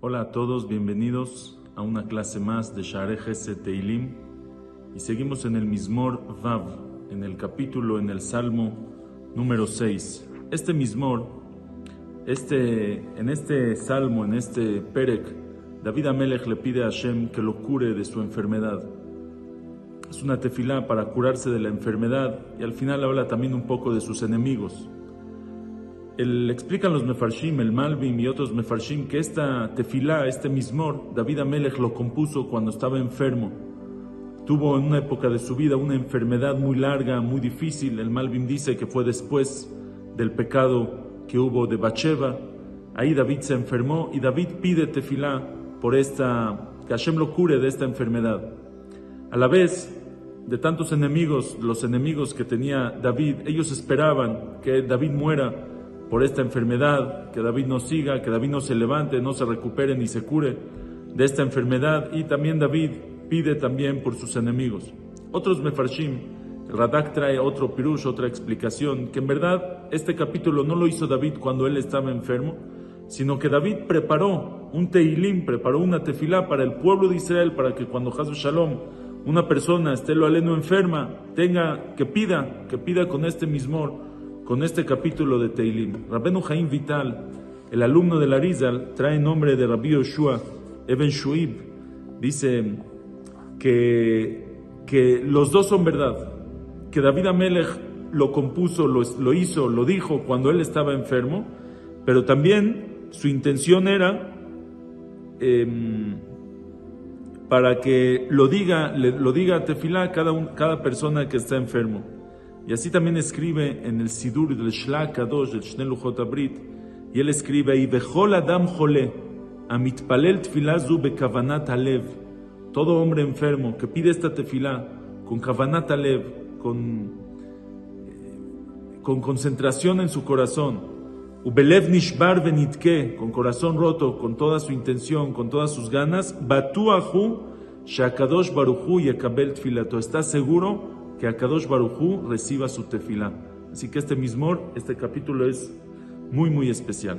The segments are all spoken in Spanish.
Hola a todos, bienvenidos a una clase más de Share Geset Teilim y seguimos en el Mismor Vav, en el capítulo, en el Salmo número 6. Este Mismor, este, en este Salmo, en este Perek, David Amelech le pide a Hashem que lo cure de su enfermedad. Es una tefilá para curarse de la enfermedad y al final habla también un poco de sus enemigos. El, explican los Mefarshim, el Malvim y otros Mefarshim, que esta tefilá, este mismor, David Amelech lo compuso cuando estaba enfermo. Tuvo en una época de su vida una enfermedad muy larga, muy difícil. El Malvim dice que fue después del pecado que hubo de Bacheva. Ahí David se enfermó y David pide tefilá por esta, que Hashem lo cure de esta enfermedad. A la vez, de tantos enemigos, los enemigos que tenía David, ellos esperaban que David muera por esta enfermedad, que David no siga, que David no se levante, no se recupere ni se cure de esta enfermedad. Y también David pide también por sus enemigos. Otros mefarshim, Radak trae otro pirush, otra explicación, que en verdad este capítulo no lo hizo David cuando él estaba enfermo, sino que David preparó un teilim, preparó una tefilá para el pueblo de Israel, para que cuando Hazu Shalom, una persona esté lo aleno enferma, tenga que pida, que pida con este mismor, con este capítulo de Teilim. Rabenu Jaim Vital, el alumno de la Rizal, trae nombre de Rabbi Yoshua Eben Shuib. Dice que, que los dos son verdad, que David Amelech lo compuso, lo, lo hizo, lo dijo cuando él estaba enfermo, pero también su intención era eh, para que lo diga, lo diga a Tefilá cada, cada persona que está enfermo. Y así también escribe en el Sidur del Shlak Kadosh, del Luchot Abrit, y él escribe ahí, Bechol Adam Jole, Amitpalel Tfilazu Bekavanat Alev, todo hombre enfermo que pide esta tefilá con Kavanat Alev, con, con concentración en su corazón, Ubelev Nishbar Benitke, con corazón roto, con toda su intención, con todas sus ganas, Batuahu Shakadosh Baruchu Yakabel Tfilato, está seguro que Akadosh Barujú reciba su tefilá. Así que este mismor, este capítulo es muy, muy especial.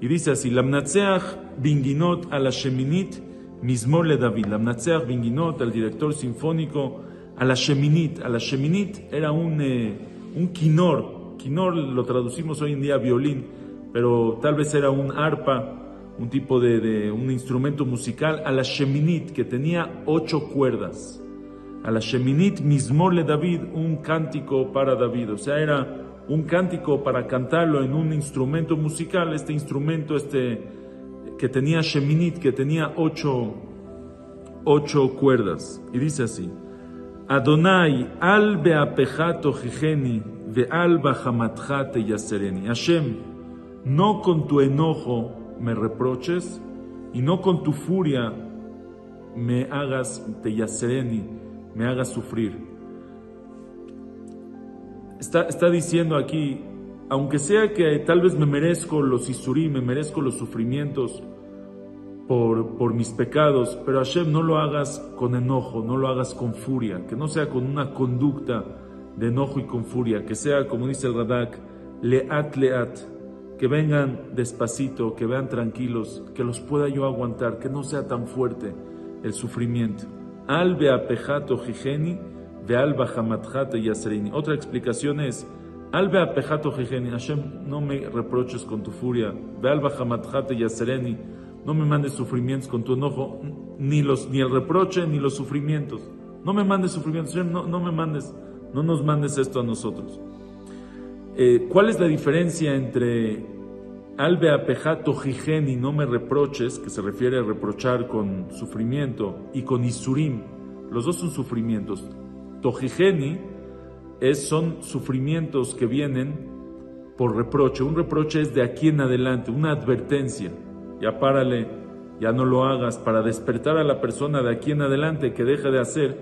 Y dice así, Lamnatseach binginot a la Sheminit mismor le David. Lamnatseach binginot, al director sinfónico, a la Sheminit. A Sheminit era un, eh, un quinor. Quinor lo traducimos hoy en día violín, pero tal vez era un arpa, un tipo de, un instrumento musical. A la Sheminit, que tenía ocho cuerdas a la Sheminit Mismor David, un cántico para David, o sea, era un cántico para cantarlo en un instrumento musical, este instrumento este, que tenía Sheminit, que tenía ocho, ocho cuerdas. Y dice así, Adonai al beapejato jijeni ve al bajamatjate yasereni. Hashem, no con tu enojo me reproches y no con tu furia me hagas te yasereni me haga sufrir. Está, está diciendo aquí, aunque sea que tal vez me merezco los isurí, me merezco los sufrimientos por, por mis pecados, pero Hashem no lo hagas con enojo, no lo hagas con furia, que no sea con una conducta de enojo y con furia, que sea, como dice el Radak, leat leat, que vengan despacito, que vean tranquilos, que los pueda yo aguantar, que no sea tan fuerte el sufrimiento. Al beapejato jijeni, de al bajamatjato yaserini. Otra explicación es, al beapejato jijeni, Hashem, no me reproches con tu furia, ve al bajamatjato yasereni, no me mandes sufrimientos con tu enojo, ni, los, ni el reproche ni los sufrimientos. No me mandes sufrimientos, no, no me mandes, no nos mandes esto a nosotros. Eh, ¿Cuál es la diferencia entre Albe apejato jijeni, no me reproches, que se refiere a reprochar con sufrimiento, y con isurim, los dos son sufrimientos. Tojijeni es, son sufrimientos que vienen por reproche. Un reproche es de aquí en adelante, una advertencia. Ya párale, ya no lo hagas, para despertar a la persona de aquí en adelante que deje de hacer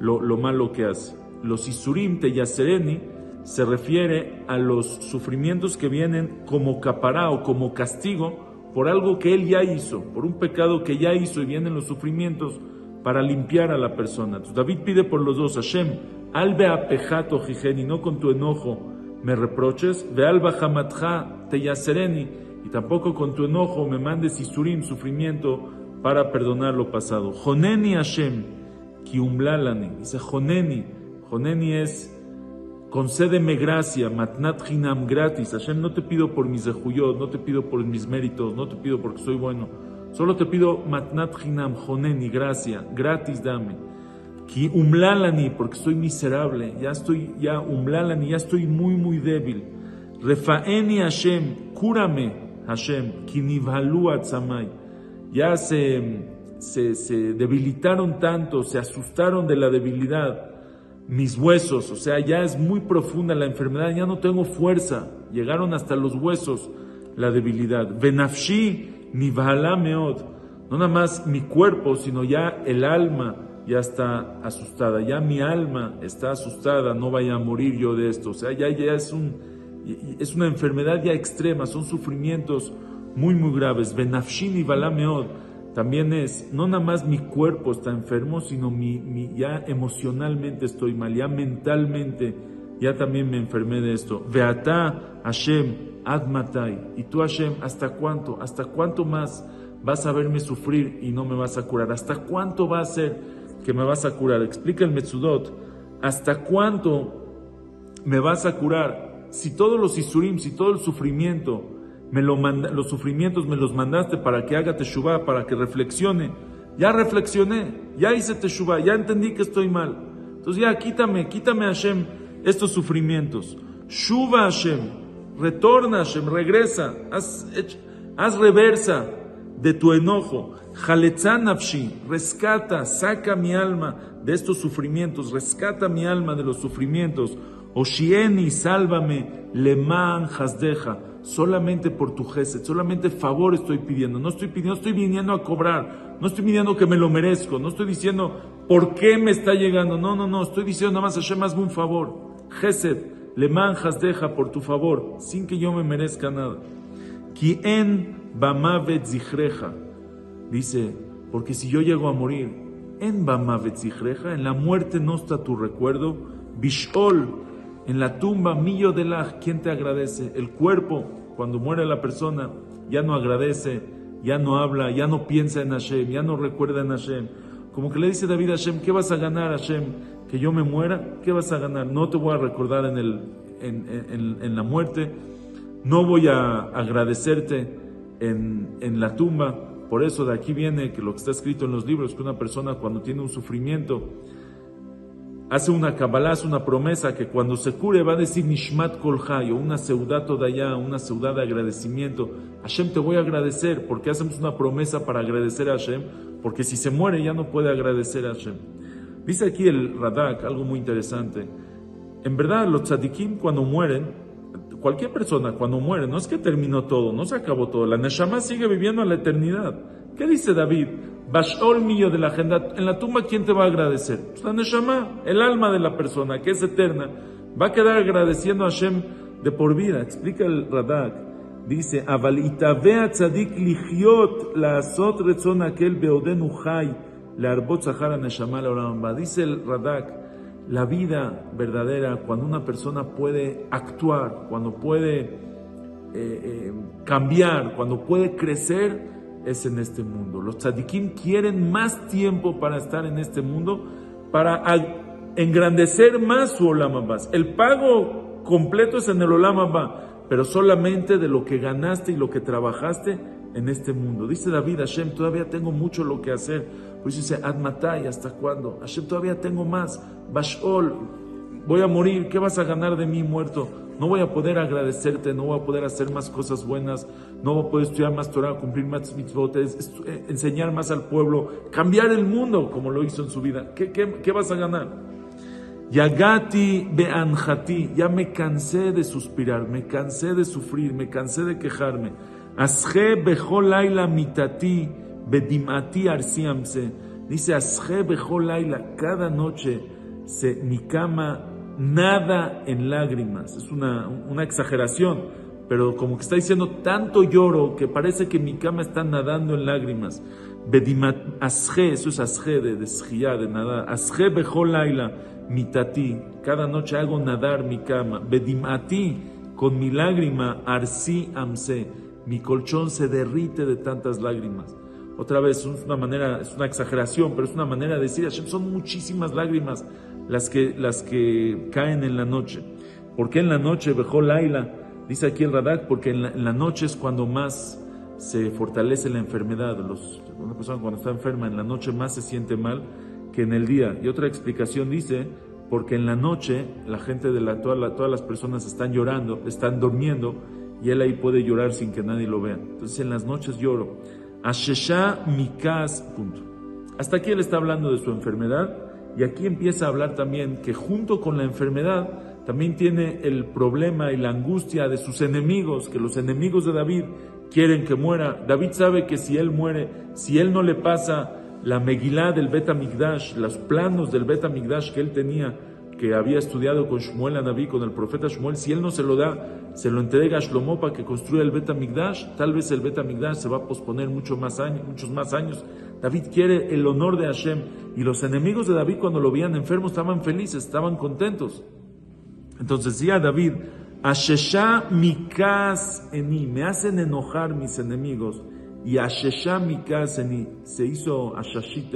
lo malo que hace. Los isurim te yasereni se refiere a los sufrimientos que vienen como capará o como castigo por algo que él ya hizo, por un pecado que ya hizo y vienen los sufrimientos para limpiar a la persona. David pide por los dos, Hashem, albe apejato jijeni, no con tu enojo me reproches, ve alba jamatja te yasereni, y tampoco con tu enojo me mandes isurim, sufrimiento, para perdonar lo pasado. Joneni Hashem, kiumlalani, dice Joneni, Joneni es concédeme gracia, matnat hinam gratis. Hashem, no te pido por mis zehuyot, no te pido por mis méritos, no te pido porque soy bueno. Solo te pido matnat hinam, joneni, gracia, gratis dame. Ki umlalani, porque soy miserable, ya estoy, ya umlalani, ya estoy muy, muy débil. Refaeni Hashem, cúrame, Hashem, ki nivhalu atzamay. Ya se, se, se debilitaron tanto, se asustaron de la debilidad mis huesos, o sea, ya es muy profunda la enfermedad, ya no tengo fuerza, llegaron hasta los huesos la debilidad. Benafshi ni meod, no nada más mi cuerpo, sino ya el alma ya está asustada, ya mi alma está asustada, no vaya a morir yo de esto, o sea, ya, ya es, un, es una enfermedad ya extrema, son sufrimientos muy, muy graves. Benafshi ni meod también es, no nada más mi cuerpo está enfermo, sino mi, ya emocionalmente estoy mal, ya mentalmente, ya también me enfermé de esto. Veata Hashem, Admatai. Y tú Hashem, ¿hasta cuánto? ¿Hasta cuánto más vas a verme sufrir y no me vas a curar? ¿Hasta cuánto va a ser que me vas a curar? Explica el Metzudot. ¿Hasta cuánto me vas a curar? Si todos los Isurim, si todo el sufrimiento, me lo los sufrimientos me los mandaste para que haga teshuvah, para que reflexione. Ya reflexioné, ya hice teshuvah, ya entendí que estoy mal. Entonces ya quítame, quítame Hashem estos sufrimientos. Shuva Hashem, retorna Hashem, regresa, haz, haz reversa de tu enojo. nafshi, rescata, saca mi alma de estos sufrimientos, rescata mi alma de los sufrimientos. Oshieni, sálvame, leman hasdeja solamente por tu gesed, solamente favor estoy pidiendo, no estoy pidiendo, estoy viniendo a cobrar, no estoy pidiendo que me lo merezco, no estoy diciendo por qué me está llegando, no, no, no, estoy diciendo nada más Hashem, hazme un favor, gesed, le manjas deja por tu favor, sin que yo me merezca nada. Quien bamavet zichreja, dice, porque si yo llego a morir, en bamavet zichreja, en la muerte no está tu recuerdo, bishol, en la tumba, millo de la, ¿quién te agradece? El cuerpo, cuando muere la persona, ya no agradece, ya no habla, ya no piensa en Hashem, ya no recuerda en Hashem. Como que le dice David a Hashem, ¿qué vas a ganar Hashem? ¿Que yo me muera? ¿Qué vas a ganar? No te voy a recordar en, el, en, la muerte, no voy a agradecerte en, en la tumba. Por eso de aquí viene que lo que está escrito en los libros, que una persona cuando tiene un sufrimiento, hace una kabbalah, una promesa que cuando se cure va a decir Nishmat Kolhay, o una ciudad allá, una ciudad de agradecimiento. Hashem, te voy a agradecer, porque hacemos una promesa para agradecer a Hashem, porque si se muere ya no puede agradecer a Hashem. Dice aquí el Radak algo muy interesante. En verdad, los tzadikim cuando mueren, cualquier persona cuando muere, no es que terminó todo, no se acabó todo, la Neshama sigue viviendo a la eternidad. ¿Qué dice David? Bashol mío de la agenda. En la tumba, ¿quién te va a agradecer? Pues la Neshama, el alma de la persona, que es eterna, va a quedar agradeciendo a Hashem de por vida. Explica el Radak. Dice, Aval itavea tzadik lichiot la azot retzon aquel beodenu chai la arbot zahara neshama la Dice el Radak, la vida verdadera, cuando una persona puede actuar, cuando puede eh, eh, cambiar, cuando puede crecer, es en este mundo. Los tzadikim quieren más tiempo para estar en este mundo, para engrandecer más su Olam El pago completo es en el Olam pero solamente de lo que ganaste y lo que trabajaste en este mundo. Dice David, Hashem, todavía tengo mucho lo que hacer. Pues dice, Admatai, ¿hasta cuándo? Hashem, todavía tengo más. Bashol, voy a morir, ¿qué vas a ganar de mí muerto? No voy a poder agradecerte, no voy a poder hacer más cosas buenas, no voy a poder estudiar más Torah, cumplir más mitzvot, eh, enseñar más al pueblo, cambiar el mundo como lo hizo en su vida. ¿Qué, vas a ganar? Yagati be'anjati, ya me cansé de suspirar, me cansé de sufrir, me cansé de quejarme. Asje laila mitati bedimati arsiamse. Dice asje laila, cada noche se, mi cama nada en lágrimas. Es una, una exageración, pero como que está diciendo tanto lloro que parece que mi cama está nadando en lágrimas. Bedimat asje, eso es asje de, de de nadar. Asje bejol laila, mitati. Cada noche hago nadar mi cama. Bedimati, con mi lágrima, arsi amse. Mi colchón se derrite de tantas lágrimas. Otra vez, es una manera, es una exageración, pero es una manera de decir, Hashem, son muchísimas lágrimas las que, las que caen en la noche. ¿Por qué en la noche, bejol laila? Dice aquí el Radak, porque en la, noche es cuando más se fortalece la enfermedad. Los, una persona cuando está enferma en la noche más se siente mal que en el día. Y otra explicación dice, porque en la noche la gente de la, toda todas las personas están llorando, están durmiendo, y él ahí puede llorar sin que nadie lo vea. Entonces en las noches lloro. Hasta aquí él está hablando de su enfermedad, y aquí empieza a hablar también que junto con la enfermedad, también tiene el problema y la angustia de sus enemigos, que los enemigos de David quieren que muera. David sabe que si él muere, si él no le pasa la Megilá del Bet Amigdash, los planos del Bet Amigdash que él tenía, que había estudiado con Shmuel Anabí, con el profeta Shmuel, si él no se lo da, se lo entrega a Shlomo para que construya el Bet Amigdash, tal vez el Bet Amigdash se va a posponer mucho más años, muchos más años. David quiere el honor de Hashem y los enemigos de David cuando lo veían enfermo estaban felices, estaban contentos. Entonces decía David, Ashesha mikas eni, me hacen enojar mis enemigos. Y Ashesha mikas eni, se hizo, Ashashit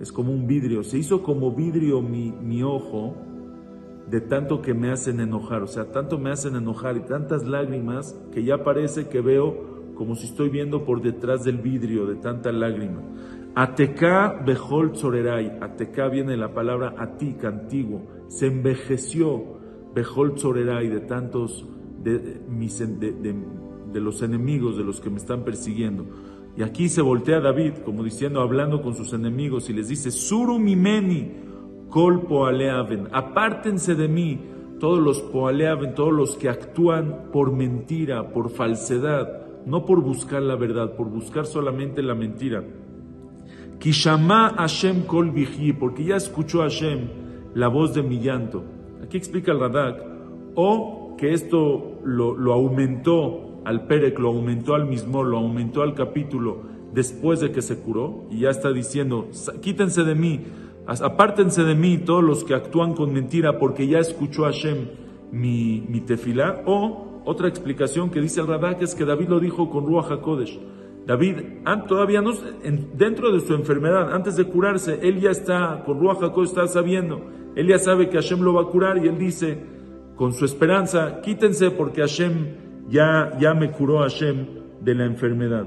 es, como un vidrio, se hizo como vidrio mi, mi ojo de tanto que me hacen enojar. O sea, tanto me hacen enojar y tantas lágrimas que ya parece que veo como si estoy viendo por detrás del vidrio de tanta lágrima. Ateká behol tzorerai, Ateká viene la palabra atik, antiguo, se envejeció Bejol y de tantos de, mis, de, los enemigos, de los que me están persiguiendo. Y aquí se voltea David, como diciendo, hablando con sus enemigos, y les dice, Suru mimeni, kol poaleaven, apártense de mí, todos los poaleaven, todos los que actúan por mentira, por falsedad, no por buscar la verdad, por buscar solamente la mentira. Kishama Hashem kol porque ya escuchó Hashem la voz de mi llanto. Aquí explica el Radak, o que esto lo, aumentó al Perec, lo aumentó al mismo, lo aumentó al capítulo después de que se curó, y ya está diciendo, quítense de mí, apártense de mí todos los que actúan con mentira, porque ya escuchó Hashem mi, mi tefilá, o otra explicación que dice el Radak es que David lo dijo con Ruach HaKodesh. David, todavía no, dentro de su enfermedad, antes de curarse, él ya está, con Ruach HaKodesh está sabiendo él ya sabe que Hashem lo va a curar y él dice, con su esperanza, quítense porque Hashem ya, ya me curó Hashem de la enfermedad.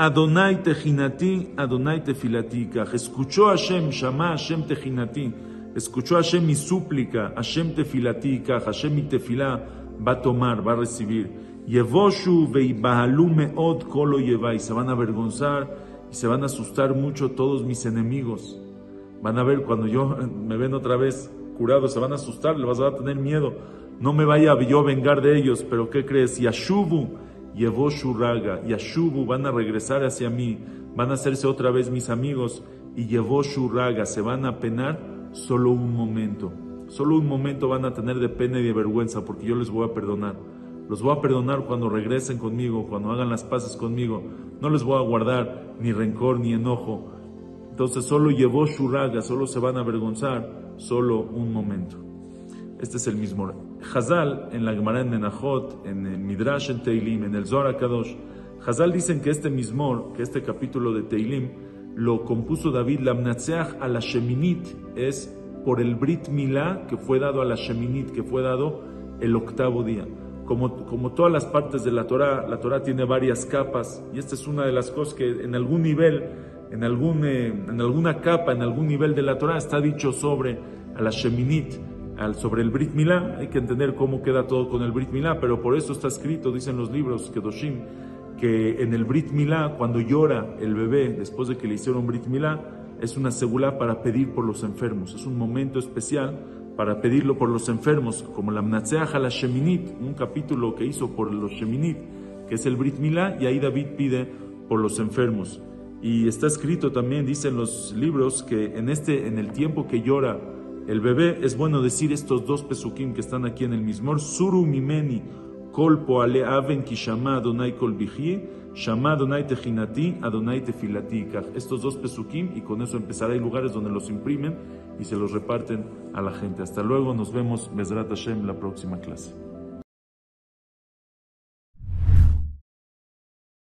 Adonai techinati, Adonai tefilati, escuchó Hashem, shama Hashem techinati, escuchó Hashem mi súplica, Hashem tefilati, Hashem mi tefilá va a tomar, va a recibir. Yevoshu veibahalume od kolo y se van a avergonzar y se van a asustar mucho todos mis enemigos. Van a ver cuando yo me ven otra vez curado, se van a asustar, les van a tener miedo. No me vaya yo a vengar de ellos, pero ¿qué crees? Yashubu, Yevoshu raga, Yashubu van a regresar hacia mí, van a hacerse otra vez mis amigos y Yevoshu raga, se van a penar solo un momento. Solo un momento van a tener de pena y de vergüenza porque yo les voy a perdonar. Los voy a perdonar cuando regresen conmigo, cuando hagan las paces conmigo. No les voy a guardar ni rencor ni enojo. Entonces solo llevó Shuraga, solo se van a avergonzar, solo un momento. Este es el mismo. Hazal, en la Gemara en Menachot, en el Midrash en Teilim, en el Zohar Kadosh, Hazal dicen que este mismo, que este capítulo de Teilim, lo compuso David Lamnatseach a la Sheminit, es por el Brit Milá que fue dado a la Sheminit, que fue dado el octavo día como, todas las partes de la Torah, la Torah tiene varias capas y esta es una de las cosas que en algún nivel, en, algún, eh, en alguna capa, en algún nivel de la Torah está dicho sobre a la Sheminit, sobre el Brit Milá. Hay que entender cómo queda todo con el Brit Milá, pero por eso está escrito, dicen los libros Kedoshim, que en el Brit Milá, cuando llora el bebé después de que le hicieron Brit Milá, es una segula para pedir por los enfermos. Es un momento especial para pedirlo por los enfermos, como la Mnatseach la Sheminit, un capítulo que hizo por los Sheminit, que es el Brit Milá, y ahí David pide por los enfermos. Y está escrito también, dicen los libros, que en, este, en el tiempo que llora el bebé, es bueno decir estos dos pesukim que están aquí en el mismor, Suru mimeni, kol poale aven kishama adonai kol shama adonai tejinati, adonai tefilati. Estos dos pesukim y con eso empezará. Hay lugares donde los imprimen y se los reparten a la gente. Hasta luego, nos vemos, Bezrat Hashem, la próxima clase.